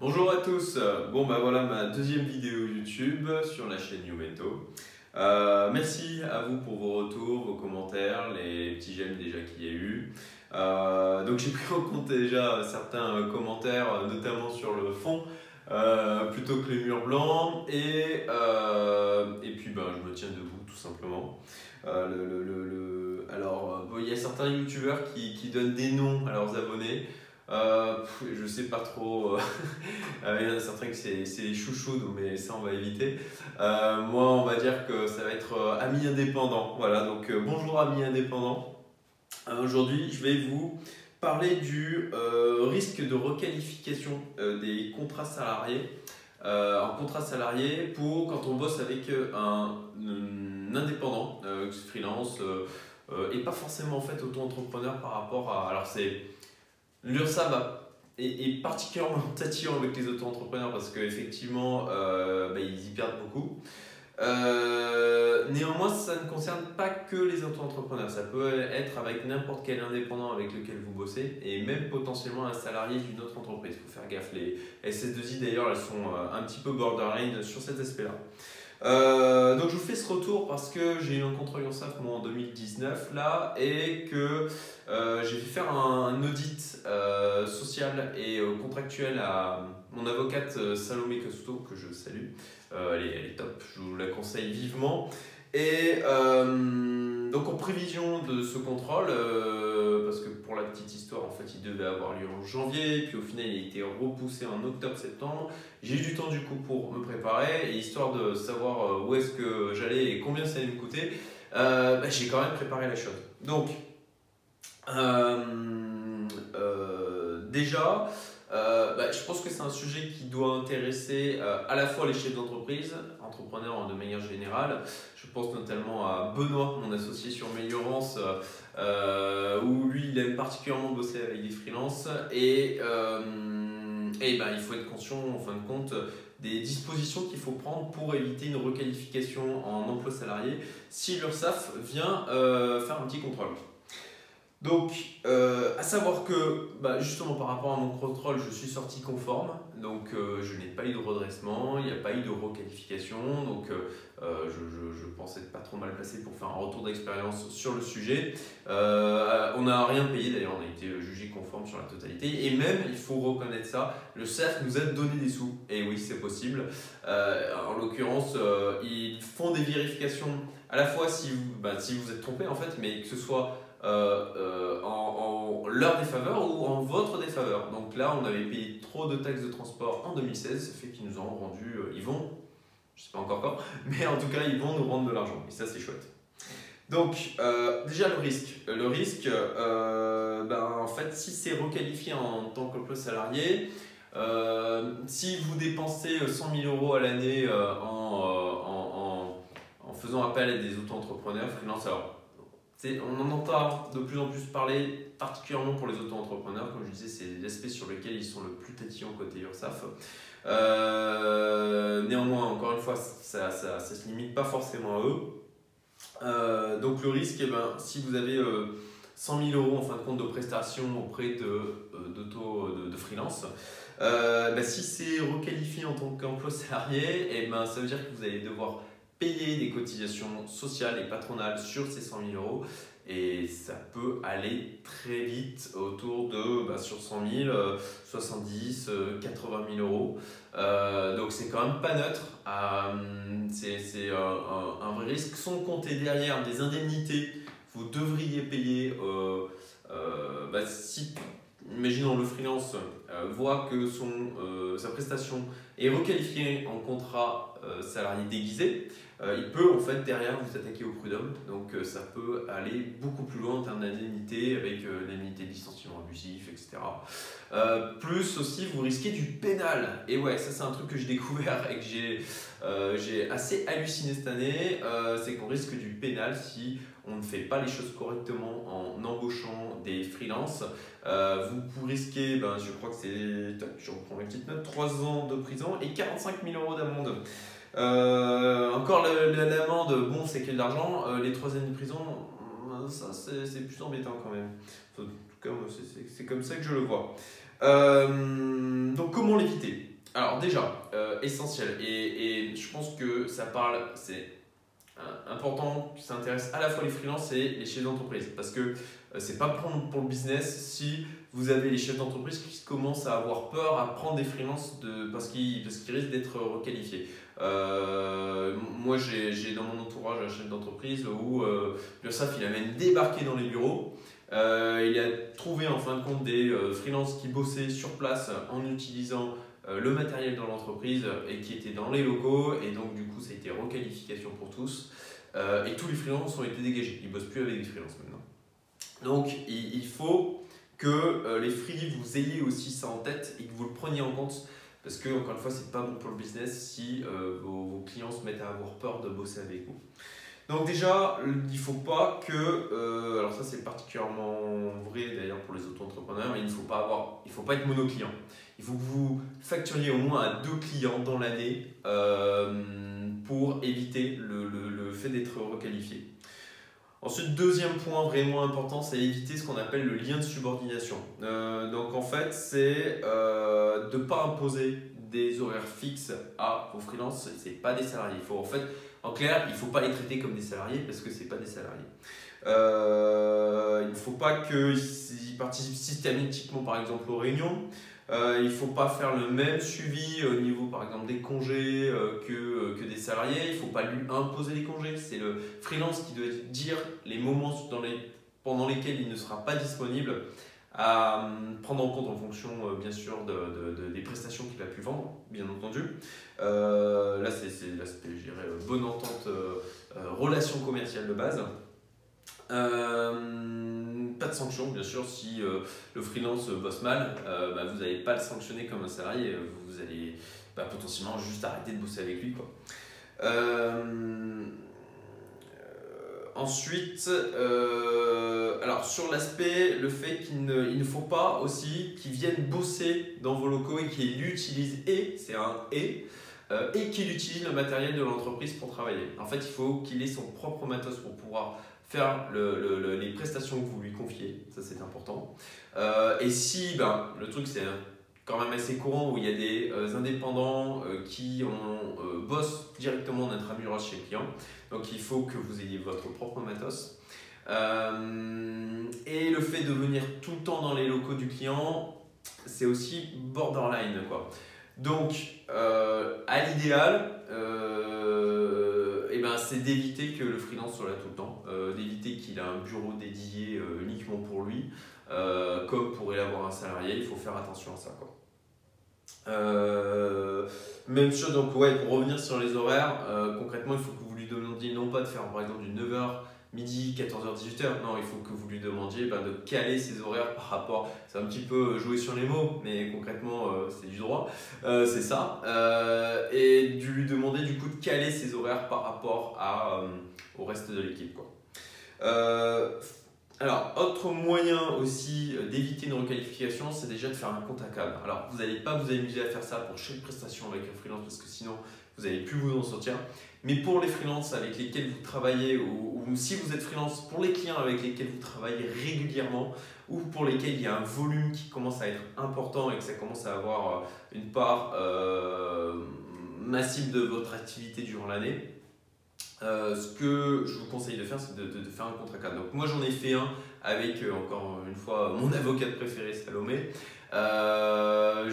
Bonjour à tous, bon bah voilà ma deuxième vidéo YouTube sur la chaîne YouMento. Euh, merci à vous pour vos retours, vos commentaires, les petits j'aime déjà qu'il y a eu. Euh, donc j'ai pris en compte déjà certains commentaires, notamment sur le fond, euh, plutôt que les murs blancs. Et, et puis ben, je me tiens debout tout simplement. Le, alors il y a certains youtubeurs qui, qui donnent des noms à leurs abonnés. Euh, je sais pas trop. Euh, euh, il y en a certains que c'est les chouchous, mais ça on va éviter. moi, on va dire que ça va être ami indépendant. Voilà, donc bonjour ami indépendant. Aujourd'hui, je vais vous parler du risque de requalification des contrats salariés. en contrat salarié pour quand on bosse avec un, indépendant, freelance, et pas forcément en fait auto-entrepreneur par rapport à. Alors c'est L'URSSAF est, particulièrement tatillon avec les auto-entrepreneurs parce qu'effectivement, euh, bah, ils y perdent beaucoup. Euh, néanmoins, ça ne concerne pas que les auto-entrepreneurs. Ça peut être avec n'importe quel indépendant avec lequel vous bossez et même potentiellement un salarié d'une autre entreprise. Il faut faire gaffe. Les SS2I d'ailleurs, elles sont euh, un petit peu borderline sur cet aspect-là. Euh, donc je vous fais ce retour parce que j'ai eu un contrôle URSAF moi en 2019 là et que euh, j'ai fait faire un, audit euh, social et contractuel à mon avocate Salomé Costo que je salue. Elle est, elle, est, top, je vous la conseille vivement. Et donc en prévision de ce contrôle, parce que pour la petite histoire, en fait, il devait avoir lieu en janvier, puis au final, il a été repoussé en octobre-septembre. J'ai eu du temps du coup pour me préparer, et histoire de savoir euh, où est-ce que j'allais et combien ça allait me coûter, euh, bah, j'ai quand même préparé la chose. Donc, euh, déjà, bah, je pense que c'est un sujet qui doit intéresser à la fois les chefs d'entreprise, entrepreneurs de manière générale. Je pense notamment à Benoît, mon associé sur Meilleurance, euh, où lui, il aime particulièrement bosser avec des freelances. Et, euh, et ben, il faut être conscient, en fin de compte, des dispositions qu'il faut prendre pour éviter une requalification en emploi salarié si l'URSSAF vient euh, faire un petit contrôle. Donc, à savoir que, bah, justement, par rapport à mon contrôle, je suis sorti conforme. Donc, je n'ai pas eu de redressement, il n'y a pas eu de requalification. Donc, euh, je, je, pensais être pas trop mal placé pour faire un retour d'expérience sur le sujet. Euh, on n'a rien payé d'ailleurs, on a été jugé conforme sur la totalité. Et même, il faut reconnaître ça, le CERF nous a donné des sous. Et oui, c'est possible. Euh, en l'occurrence, ils font des vérifications à la fois si vous, bah, si vous êtes trompé en fait, mais que ce soit en, en, leur défaveur ou en votre défaveur. Donc là, on avait payé trop de taxes de transport en 2016, ça fait qu'ils nous ont rendu, ils vont je sais pas encore quand, mais en tout cas, ils vont nous rendre de l'argent. Et ça, c'est chouette. Donc, euh, déjà le risque. Le risque, euh, ben, en fait, si c'est requalifié en tant qu'emploi salarié, euh, si vous dépensez 100 000 euros à l'année en, en, faisant appel à des auto-entrepreneurs, freelance, on en entend de plus en plus parler, particulièrement pour les auto-entrepreneurs. Comme je disais, c'est l'aspect sur lequel ils sont le plus tatillons côté URSAF. Euh, néanmoins, encore une fois, ça ne ça, ça, se limite pas forcément à eux. Euh, donc le risque, eh ben, si vous avez 100 euh, 000 euros en fin de compte de prestations auprès de, de, de, freelance, ben, si c'est requalifié en tant qu'emploi salarié, eh ben, ça veut dire que vous allez devoir payer des cotisations sociales et patronales sur ces 100 000 euros et ça peut aller très vite autour de, bah, sur 100 000, 70, 80 000 euros. Euh, donc c'est quand même pas neutre. Euh, c'est un, vrai risque. Sans compter derrière des indemnités, vous devriez payer. Euh, bah, si, imaginons le freelance voit que son, sa prestation est requalifiée en contrat salarié déguisé, euh, il peut en fait derrière vous attaquer au prud'homme. Donc euh, ça peut aller beaucoup plus loin en termes d'indemnité avec euh, l'indemnité de licenciement abusif, etc. plus aussi vous risquez du pénal. Et ouais, ça c'est un truc que j'ai découvert et que j'ai assez halluciné cette année. c'est qu'on risque du pénal si on ne fait pas les choses correctement en embauchant des freelances. vous risquez, ben, je crois que c'est, je reprends ma petite note, 3 ans de prison et 45 000 euros d'amende. Euh, encore l'amende, bon, c'est qu'il y a de l'argent. Euh, les trois années de prison, euh, ça c'est plus embêtant quand même. En tout cas, c'est comme ça que je le vois. donc, comment l'éviter? Alors déjà, essentiel, et, et, je pense que ça parle, c'est important, qui s'intéresse à la fois les freelances et les chefs d'entreprise, parce que c'est pas pour, pour le business si vous avez les chefs d'entreprise qui commencent à avoir peur à prendre des freelances de, parce qu'ils qu'ils risquent d'être requalifiés. Euh, moi, j'ai dans mon entourage un chef d'entreprise où euh, l'URSSAF il a même débarqué dans les bureaux. Euh, il a trouvé en fin de compte des euh, freelances qui bossaient sur place en utilisant le matériel dans l'entreprise et qui étaient dans les locaux. Et donc, du coup, ça a été requalification pour tous. et tous les freelances ont été dégagés. Ils ne bossent plus avec des freelances maintenant. Donc, il, faut que les free vous ayez aussi ça en tête et que vous le preniez en compte parce que, encore une fois, c'est pas bon pour le business si euh, vos, clients se mettent à avoir peur de bosser avec vous. Donc déjà, il ne faut pas que, euh, alors ça c'est particulièrement vrai d'ailleurs pour les auto-entrepreneurs, il ne faut pas avoir, il faut pas être monoclient. Il faut que vous facturiez au moins à deux clients dans l'année euh, pour éviter le, le, le fait d'être requalifié. Ensuite, deuxième point vraiment important, c'est éviter ce qu'on appelle le lien de subordination. Euh, donc en fait, c'est euh, de ne pas imposer des horaires fixes à vos freelances, ce pas des salariés. Il faut en fait, en clair, il ne faut pas les traiter comme des salariés parce que ce pas des salariés. Euh, il ne faut pas qu'ils participent systématiquement par exemple aux réunions. Euh, il ne faut pas faire le même suivi au niveau, par exemple, des congés euh, que, euh, que des salariés. Il ne faut pas lui imposer les congés. C'est le freelance qui doit dire les moments pendant lesquels il ne sera pas disponible à prendre en compte en fonction, bien sûr, de, de, des prestations qu'il a pu vendre, bien entendu. là, c'est l'aspect, je bonne entente, relation commerciale de base. Euh, pas de sanction, bien sûr, si euh, le freelance bosse mal, euh, bah, vous n'allez pas le sanctionner comme un salarié, vous allez bah, potentiellement juste arrêter de bosser avec lui. Quoi. ensuite, alors sur l'aspect, le fait qu'il ne, il ne faut pas aussi qu'il vienne bosser dans vos locaux et qu'il utilise et, c'est un et, et qu'il utilise le matériel de l'entreprise pour travailler. En fait, il faut qu'il ait son propre matos pour pouvoir faire le, les prestations que vous lui confiez, ça c'est important. Euh, et si, ben, le truc c'est quand même assez courant où il y a des euh, indépendants euh, qui ont, bossent directement en intramuros chez le client, donc il faut que vous ayez votre propre matos. et le fait de venir tout le temps dans les locaux du client, c'est aussi borderline. Quoi. Donc, à l'idéal, eh ben, c'est d'éviter que le freelance soit là tout le temps, euh, d'éviter qu'il ait un bureau dédié euh, uniquement pour lui, euh, comme pourrait l'avoir un salarié, il faut faire attention à ça. Quoi. même chose, donc ouais, pour revenir sur les horaires, concrètement, il faut que vous lui demandiez non pas de faire par exemple du 9h midi, 14h, 18h. Non, il faut que vous lui demandiez bah, de caler ses horaires par rapport. C'est un petit peu jouer sur les mots, mais concrètement, euh, c'est du droit. Euh, c'est ça. Euh, et de lui demander du coup de caler ses horaires par rapport à, au reste de l'équipe. Quoi. Alors, autre moyen aussi d'éviter une requalification, c'est déjà de faire un compte à cadre. Alors, vous n'allez pas vous amuser à faire ça pour chaque prestation avec un freelance parce que sinon, vous n'allez plus vous en sortir. Mais pour les freelances avec lesquels vous travaillez, ou, si vous êtes freelance, pour les clients avec lesquels vous travaillez régulièrement, ou pour lesquels il y a un volume qui commence à être important et que ça commence à avoir euh, une part euh, massive de votre activité durant l'année, euh, ce que je vous conseille de faire, c'est de, faire un contrat cadre. Donc moi j'en ai fait un avec, encore une fois, mon avocat préféré, Salomé. Euh,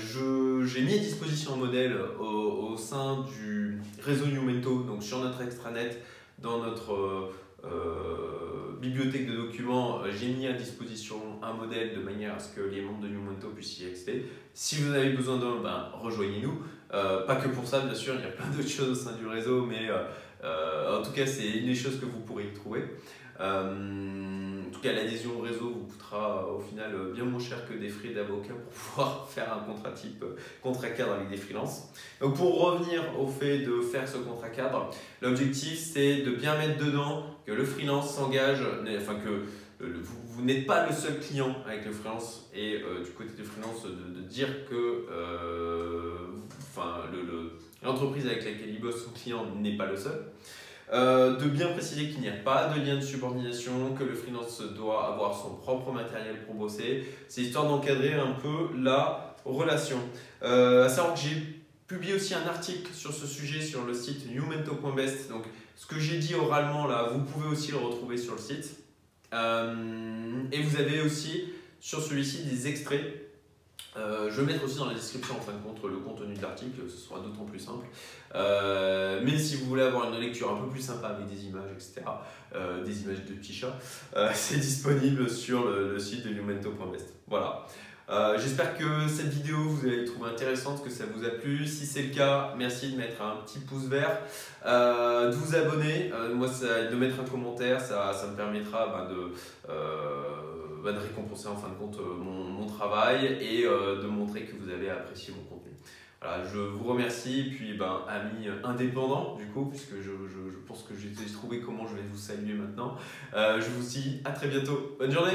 j'ai mis à disposition un modèle au, sein du réseau Numento, donc sur notre extranet, dans notre euh, euh, bibliothèque de documents, j'ai mis à disposition un modèle de manière à ce que les membres de Numento puissent y accéder. Si vous avez besoin d'un, ben, rejoignez-nous. pas que pour ça, bien sûr, il y a plein d'autres choses au sein du réseau, mais en tout cas, c'est une des choses que vous pourrez y trouver. Euh, en tout cas, l'adhésion au réseau vous coûtera euh, au final euh, bien moins cher que des frais d'avocat pour pouvoir faire un contrat type contrat cadre avec des freelances. Donc, pour revenir au fait de faire ce contrat cadre, l'objectif c'est de bien mettre dedans que le freelance s'engage, enfin que vous, n'êtes pas le seul client avec le freelance et du côté du freelance de, dire que enfin, l'entreprise avec laquelle il bosse, son client, n'est pas le seul. Euh, de bien préciser qu'il n'y a pas de lien de subordination, que le freelance doit avoir son propre matériel pour bosser. C'est histoire d'encadrer un peu la relation. Euh, à savoir que j'ai publié aussi un article sur ce sujet sur le site newmento.best. Donc, ce que j'ai dit oralement là, vous pouvez aussi le retrouver sur le site. Euh, et vous avez aussi sur celui-ci des extraits. Euh, je vais mettre aussi dans la description en fin de compte le contenu de l'article, ce sera d'autant plus simple. Euh, mais si vous voulez avoir une lecture un peu plus sympa avec des images, etc., des images de petits chats, c'est disponible sur le, site de newmento.best. Voilà. Euh, j'espère que cette vidéo vous allez trouver intéressante, que ça vous a plu. Si c'est le cas, merci de mettre un petit pouce vert, euh, de vous abonner, euh, moi de mettre un commentaire, ça, ça me permettra ben, de, ben, de récompenser en fin de compte mon, mon travail et de montrer que vous avez apprécié mon contenu. Voilà, je vous remercie, puis ben, amis indépendants du coup, puisque je pense que j'ai trouvé comment je vais vous saluer maintenant. je vous dis à très bientôt. Bonne journée